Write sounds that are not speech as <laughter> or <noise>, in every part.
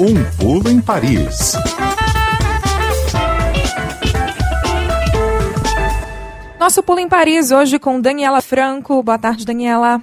Um pulo em Paris. Nosso pulo em Paris hoje com Daniela Franco. Boa tarde, Daniela.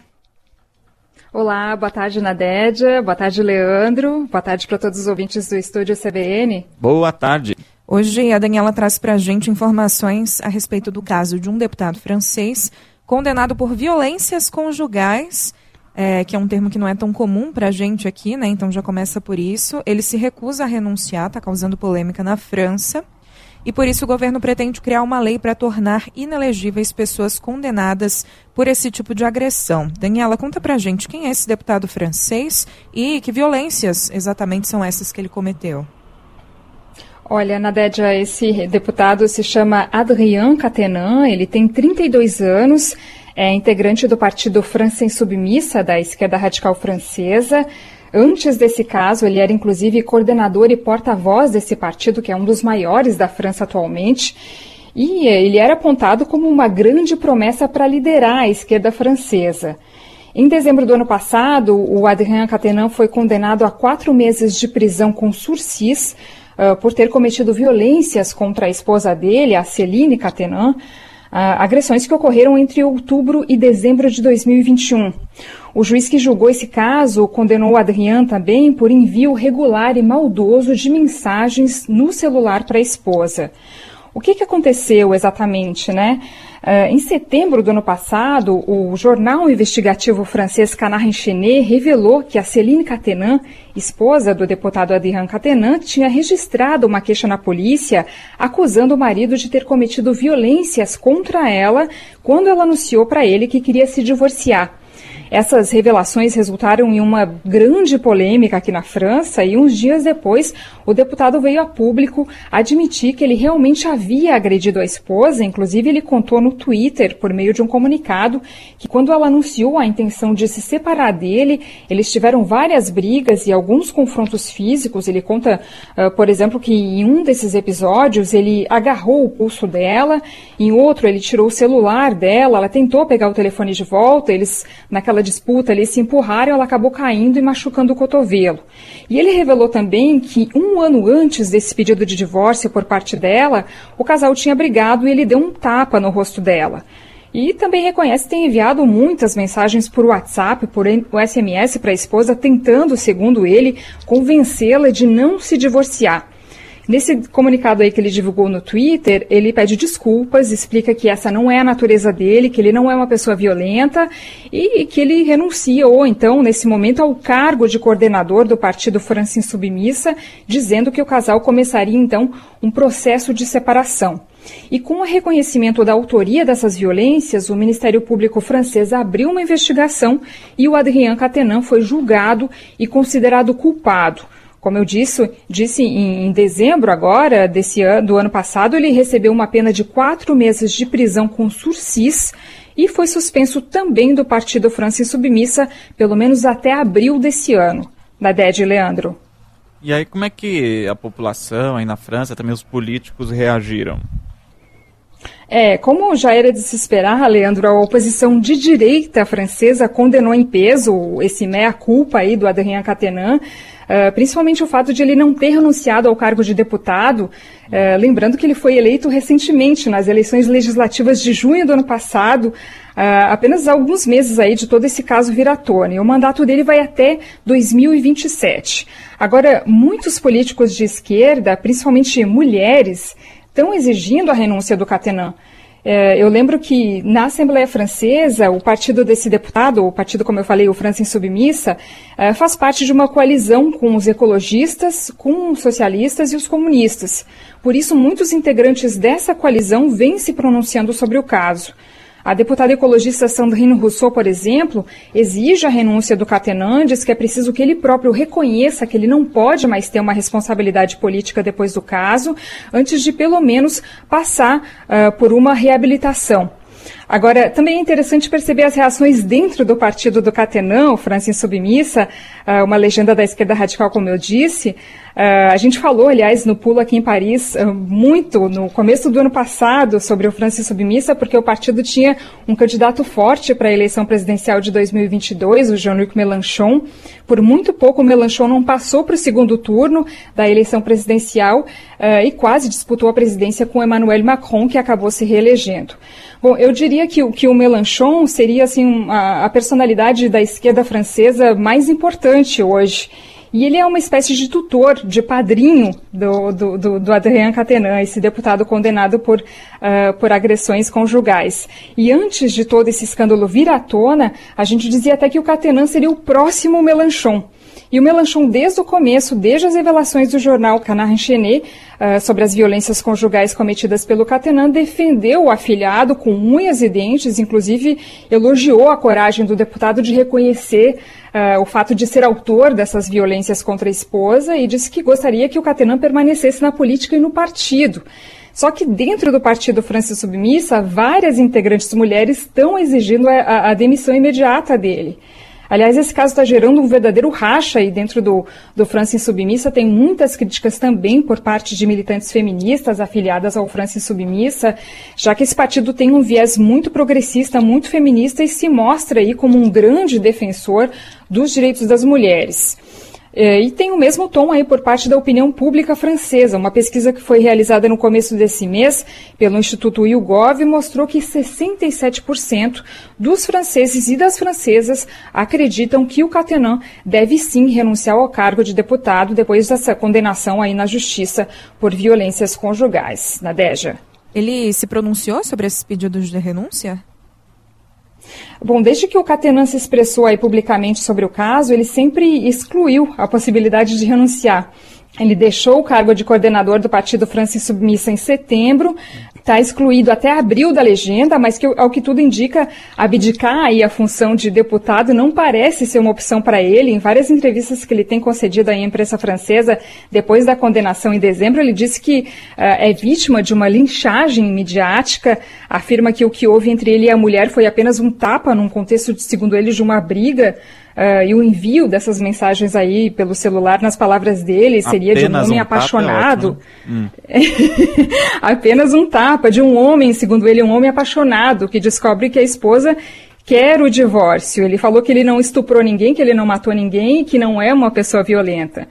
Olá, boa tarde, Nadédia. Boa tarde, Leandro. Boa tarde para todos os ouvintes do Estúdio CBN. Boa tarde. Hoje a Daniela traz para a gente informações a respeito do caso de um deputado francês condenado por violências conjugais, é, que é um termo que não é tão comum para a gente aqui, né? Então já começa por isso. Ele se recusa a renunciar, está causando polêmica na França. E por isso o governo pretende criar uma lei para tornar inelegíveis pessoas condenadas por esse tipo de agressão. Daniela, conta pra gente quem é esse deputado francês e que violências exatamente são essas que ele cometeu. Olha, Nadédia, esse deputado se chama Adrien Catenan, ele tem 32 anos, é integrante do partido França Insubmissa, da esquerda radical francesa. Antes desse caso, ele era inclusive coordenador e porta-voz desse partido, que é um dos maiores da França atualmente. E ele era apontado como uma grande promessa para liderar a esquerda francesa. Em dezembro do ano passado, o Adrien Catenan foi condenado a quatro meses de prisão com sursis uh, por ter cometido violências contra a esposa dele, a Celine Catenan, uh, agressões que ocorreram entre outubro e dezembro de 2021. O juiz que julgou esse caso condenou Adrian também por envio regular e maldoso de mensagens no celular para a esposa. O que, que aconteceu exatamente, né? Uh, em setembro do ano passado, o jornal investigativo francês Canard Enchaîné revelou que a Céline Catenan, esposa do deputado Adrien Catenan, tinha registrado uma queixa na polícia acusando o marido de ter cometido violências contra ela quando ela anunciou para ele que queria se divorciar. Essas revelações resultaram em uma grande polêmica aqui na França e uns dias depois o deputado veio a público admitir que ele realmente havia agredido a esposa, inclusive ele contou no Twitter, por meio de um comunicado, que quando ela anunciou a intenção de se separar dele, eles tiveram várias brigas e alguns confrontos físicos. Ele conta, uh, por exemplo, que em um desses episódios ele agarrou o pulso dela, em outro ele tirou o celular dela, ela tentou pegar o telefone de volta, eles naquela disputa, eles se empurraram, ela acabou caindo e machucando o cotovelo. E ele revelou também que um ano antes desse pedido de divórcio por parte dela, o casal tinha brigado e ele deu um tapa no rosto dela. E também reconhece ter enviado muitas mensagens por WhatsApp, por SMS para a esposa, tentando, segundo ele, convencê-la de não se divorciar. Nesse comunicado aí que ele divulgou no Twitter, ele pede desculpas, explica que essa não é a natureza dele, que ele não é uma pessoa violenta e que ele renuncia, ou então, nesse momento, ao cargo de coordenador do Partido França Submissa, dizendo que o casal começaria, então, um processo de separação. E com o reconhecimento da autoria dessas violências, o Ministério Público francês abriu uma investigação e o Adrien Catenan foi julgado e considerado culpado. Como eu disse, disse em, em dezembro agora desse ano, do ano passado, ele recebeu uma pena de quatro meses de prisão com sursis e foi suspenso também do Partido França Submissa, pelo menos até abril desse ano. Da DED, Leandro. E aí, como é que a população aí na França, também os políticos reagiram? É, como já era de se esperar, Leandro, a oposição de direita francesa condenou em peso esse meia-culpa aí do Adrien Catenan, Uh, principalmente o fato de ele não ter renunciado ao cargo de deputado, uh, lembrando que ele foi eleito recentemente nas eleições legislativas de junho do ano passado, uh, apenas alguns meses aí de todo esse caso vir à tona. E o mandato dele vai até 2027. Agora, muitos políticos de esquerda, principalmente mulheres, estão exigindo a renúncia do Catenan. É, eu lembro que na Assembleia Francesa, o partido desse deputado, o partido, como eu falei, o França Insubmissa, é, faz parte de uma coalizão com os ecologistas, com os socialistas e os comunistas. Por isso, muitos integrantes dessa coalizão vêm se pronunciando sobre o caso. A deputada ecologista Sandrine Rousseau, por exemplo, exige a renúncia do Catenan, diz que é preciso que ele próprio reconheça que ele não pode mais ter uma responsabilidade política depois do caso, antes de pelo menos passar uh, por uma reabilitação. Agora, também é interessante perceber as reações dentro do partido do Catenan, o França Insubmissa, uh, uma legenda da esquerda radical, como eu disse. Uh, a gente falou, aliás, no Pulo aqui em Paris, uh, muito no começo do ano passado sobre o França Submissa, porque o partido tinha um candidato forte para a eleição presidencial de 2022, o Jean-Luc Mélenchon. Por muito pouco, o Mélenchon não passou para o segundo turno da eleição presidencial e quase disputou a presidência com Emmanuel Macron, que acabou se reelegendo. Bom, eu diria que, que o Mélenchon seria assim, a, a personalidade da esquerda francesa mais importante hoje. E ele é uma espécie de tutor, de padrinho do, do, do, do Adrien Catenan, esse deputado condenado por, uh, por agressões conjugais. E antes de todo esse escândalo vir à tona, a gente dizia até que o Catenan seria o próximo Melanchon. E o Melanchon, desde o começo, desde as revelações do jornal Canard Enchaîné uh, sobre as violências conjugais cometidas pelo Catenan, defendeu o afilhado com unhas e dentes, inclusive elogiou a coragem do deputado de reconhecer uh, o fato de ser autor dessas violências contra a esposa e disse que gostaria que o Catenan permanecesse na política e no partido. Só que dentro do Partido França Submissa, várias integrantes mulheres estão exigindo a, a demissão imediata dele. Aliás, esse caso está gerando um verdadeiro racha aí dentro do, do França Submissa. Tem muitas críticas também por parte de militantes feministas afiliadas ao França Submissa, já que esse partido tem um viés muito progressista, muito feminista e se mostra aí como um grande defensor dos direitos das mulheres. É, e tem o mesmo tom aí por parte da opinião pública francesa. Uma pesquisa que foi realizada no começo desse mês pelo Instituto YouGov mostrou que 67% dos franceses e das francesas acreditam que o Catenan deve sim renunciar ao cargo de deputado depois dessa condenação aí na justiça por violências conjugais. Nadeja. Ele se pronunciou sobre esses pedidos de renúncia? Bom, desde que o Catenan se expressou aí publicamente sobre o caso, ele sempre excluiu a possibilidade de renunciar. Ele deixou o cargo de coordenador do Partido França Submissa em setembro, está excluído até abril da legenda, mas que, ao que tudo indica, abdicar aí a função de deputado não parece ser uma opção para ele. Em várias entrevistas que ele tem concedido à imprensa francesa, depois da condenação em dezembro, ele disse que uh, é vítima de uma linchagem midiática, afirma que o que houve entre ele e a mulher foi apenas um tapa num contexto, segundo ele, de uma briga. Uh, e o envio dessas mensagens aí pelo celular, nas palavras dele, seria Apenas de um homem um apaixonado. É hum. <laughs> Apenas um tapa de um homem, segundo ele, um homem apaixonado, que descobre que a esposa quer o divórcio. Ele falou que ele não estuprou ninguém, que ele não matou ninguém e que não é uma pessoa violenta.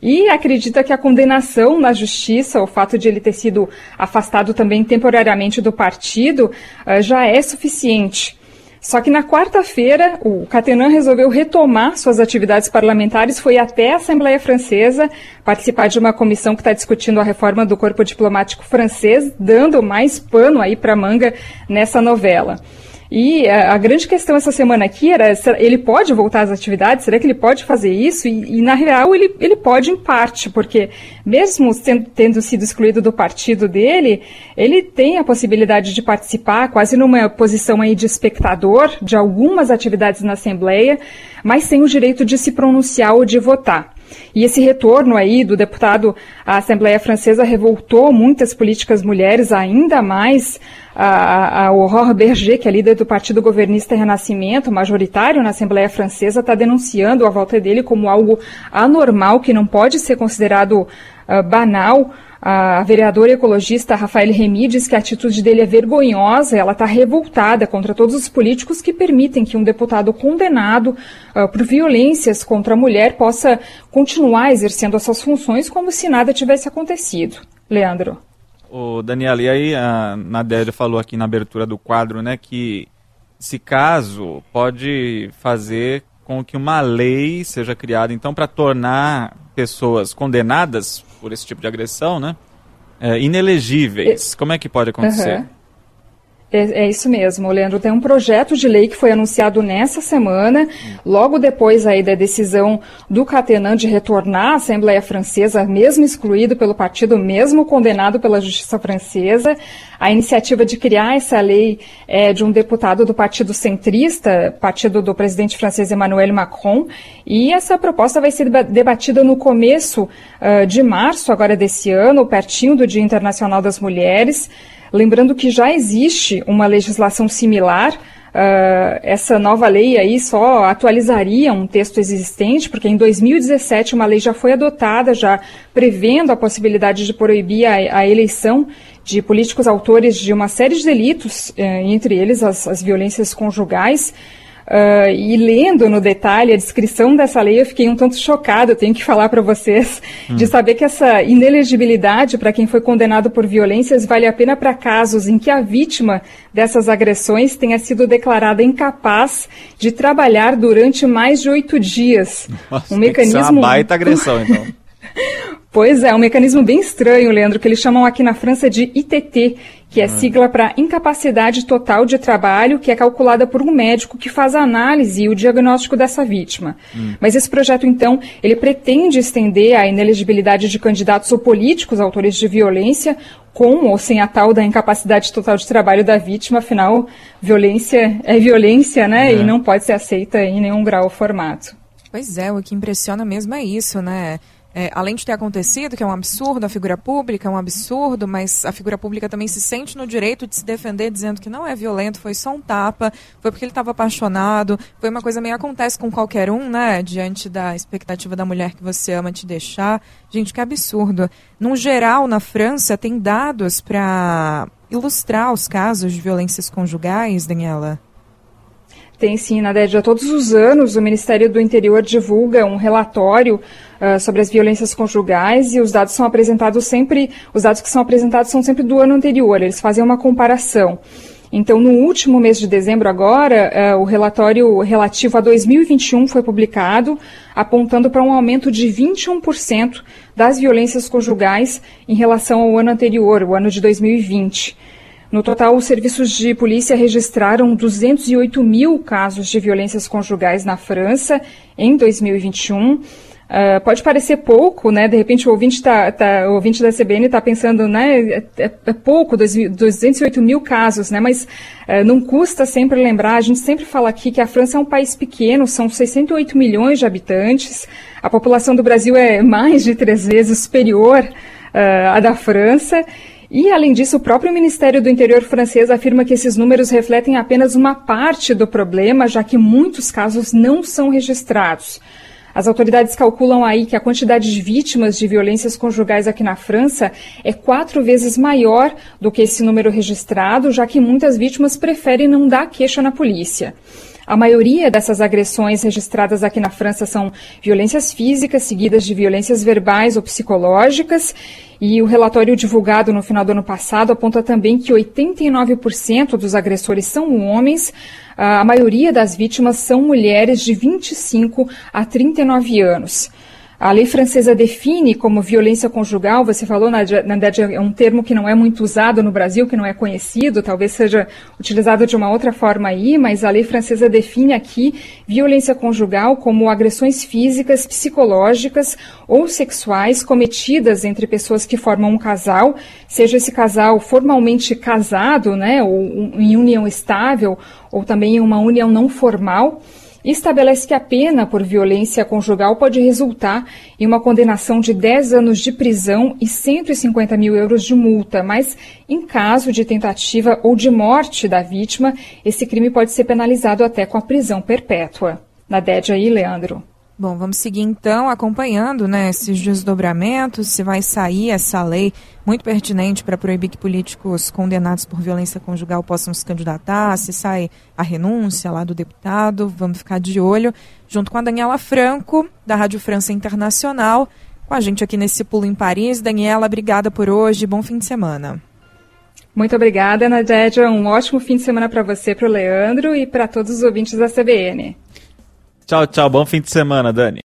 E acredita que a condenação na justiça, o fato de ele ter sido afastado também temporariamente do partido, uh, já é suficiente. Só que na quarta-feira, o Catenan resolveu retomar suas atividades parlamentares, foi até a Assembleia Francesa participar de uma comissão que está discutindo a reforma do corpo diplomático francês, dando mais pano aí para manga nessa novela. E a, a, grande questão essa semana aqui era, ele pode voltar às atividades? Será que ele pode fazer isso? E, e na real, ele, ele pode em parte, porque mesmo tendo, sido excluído do partido dele, ele tem a possibilidade de participar, quase numa posição aí de espectador de algumas atividades na Assembleia, mas sem o direito de se pronunciar ou de votar. E esse retorno aí do deputado à Assembleia Francesa revoltou muitas políticas mulheres, ainda mais a, a Aurore Berger, que é líder do Partido Governista Renascimento, majoritário na Assembleia Francesa, está denunciando a volta dele como algo anormal, que não pode ser considerado uh, banal. A vereadora ecologista Rafael Remy diz que a atitude dele é vergonhosa, ela está revoltada contra todos os políticos que permitem que um deputado condenado uh, por violências contra a mulher possa continuar exercendo essas funções como se nada tivesse acontecido. Leandro. O Daniel, e aí a Nadélia falou aqui na abertura do quadro, né, que esse caso pode fazer com que uma lei seja criada, então, para tornar pessoas condenadas por esse tipo de agressão, né? É, inelegíveis. Como é que pode acontecer? Uhum. É, é, isso mesmo, Leandro. Tem um projeto de lei que foi anunciado nessa semana, logo depois aí da decisão do Catenan de retornar à Assembleia Francesa, mesmo excluído pelo partido, mesmo condenado pela Justiça Francesa. A iniciativa de criar essa lei é de um deputado do Partido Centrista, partido do presidente francês Emmanuel Macron, e essa proposta vai ser debatida no começo uh, de março, agora desse ano, pertinho do Dia Internacional das Mulheres. Lembrando que já existe uma legislação similar Uh, essa nova lei aí só atualizaria um texto existente, porque em 2017 uma lei já foi adotada, já prevendo a possibilidade de proibir a, a eleição de políticos autores de uma série de delitos, eh, entre eles as, as violências conjugais. Uh, e lendo no detalhe a descrição dessa lei, eu fiquei um tanto chocada, eu tenho que falar para vocês, hum. de saber que essa inelegibilidade para quem foi condenado por violências vale a pena para casos em que a vítima dessas agressões tenha sido declarada incapaz de trabalhar durante mais de oito dias. Nossa, um mecanismo. Uma baita <laughs> agressão, então. Pois é, um mecanismo bem estranho, Leandro, que eles chamam aqui na França de ITT, que é ah. sigla para incapacidade total de trabalho, que é calculada por um médico que faz a análise e o diagnóstico dessa vítima. Hum. Mas esse projeto, então, ele pretende estender a inelegibilidade de candidatos ou políticos autores de violência, com ou sem a tal da incapacidade total de trabalho da vítima, afinal, violência é violência, né? É. E não pode ser aceita em nenhum grau ou formato. Pois é, o que impressiona mesmo é isso, né? É, além de ter acontecido, que é um absurdo, a figura pública é um absurdo, mas a figura pública também se sente no direito de se defender dizendo que não é violento, foi só um tapa, foi porque ele estava apaixonado, foi uma coisa meio acontece com qualquer um, né? Diante da expectativa da mulher que você ama te deixar. Gente, que absurdo. No geral, na França, tem dados para ilustrar os casos de violências conjugais, Daniela? Tem sim, Nadédia. Todos os anos o Ministério do Interior divulga um relatório uh, sobre as violências conjugais e os dados são apresentados sempre, os dados que são apresentados são sempre do ano anterior, eles fazem uma comparação. Então, no último mês de dezembro agora, uh, o relatório relativo a 2021 foi publicado, apontando para um aumento de 21% das violências conjugais em relação ao ano anterior, o ano de 2020. No total, os serviços de polícia registraram 208 mil casos de violências conjugais na França em 2021. Uh, pode parecer pouco, né? De repente o ouvinte, tá, tá o ouvinte da CBN está pensando, né? É, é, é pouco, 208 mil casos, né? Mas uh, não custa sempre lembrar, a gente sempre fala aqui que a França é um país pequeno, são 68 milhões de habitantes, a população do Brasil é mais de três vezes superior uh, à da França. E, além disso, o próprio Ministério do Interior francês afirma que esses números refletem apenas uma parte do problema, já que muitos casos não são registrados. As autoridades calculam aí que a quantidade de vítimas de violências conjugais aqui na França é quatro vezes maior do que esse número registrado, já que muitas vítimas preferem não dar queixa na polícia. A maioria dessas agressões registradas aqui na França são violências físicas, seguidas de violências verbais ou psicológicas. E o relatório divulgado no final do ano passado aponta também que 89% dos agressores são homens. A maioria das vítimas são mulheres de 25 a 39 anos. A lei francesa define como violência conjugal, você falou, na verdade, é um termo que não é muito usado no Brasil, que não é conhecido, talvez seja utilizado de uma outra forma aí, mas a lei francesa define aqui violência conjugal como agressões físicas, psicológicas ou sexuais cometidas entre pessoas que formam um casal, seja esse casal formalmente casado, né, ou em união estável, ou também em uma união não formal estabelece que a pena por violência conjugal pode resultar em uma condenação de 10 anos de prisão e 150 mil euros de multa, mas em caso de tentativa ou de morte da vítima, esse crime pode ser penalizado até com a prisão perpétua. Na DED aí, Leandro. Bom, vamos seguir então acompanhando né, esses desdobramentos, se vai sair essa lei muito pertinente para proibir que políticos condenados por violência conjugal possam se candidatar, se sai a renúncia lá do deputado, vamos ficar de olho, junto com a Daniela Franco, da Rádio França Internacional, com a gente aqui nesse Pulo em Paris. Daniela, obrigada por hoje, bom fim de semana. Muito obrigada, Nadédia. Um ótimo fim de semana para você, para o Leandro e para todos os ouvintes da CBN. Tchau, tchau. Bom fim de semana, Dani.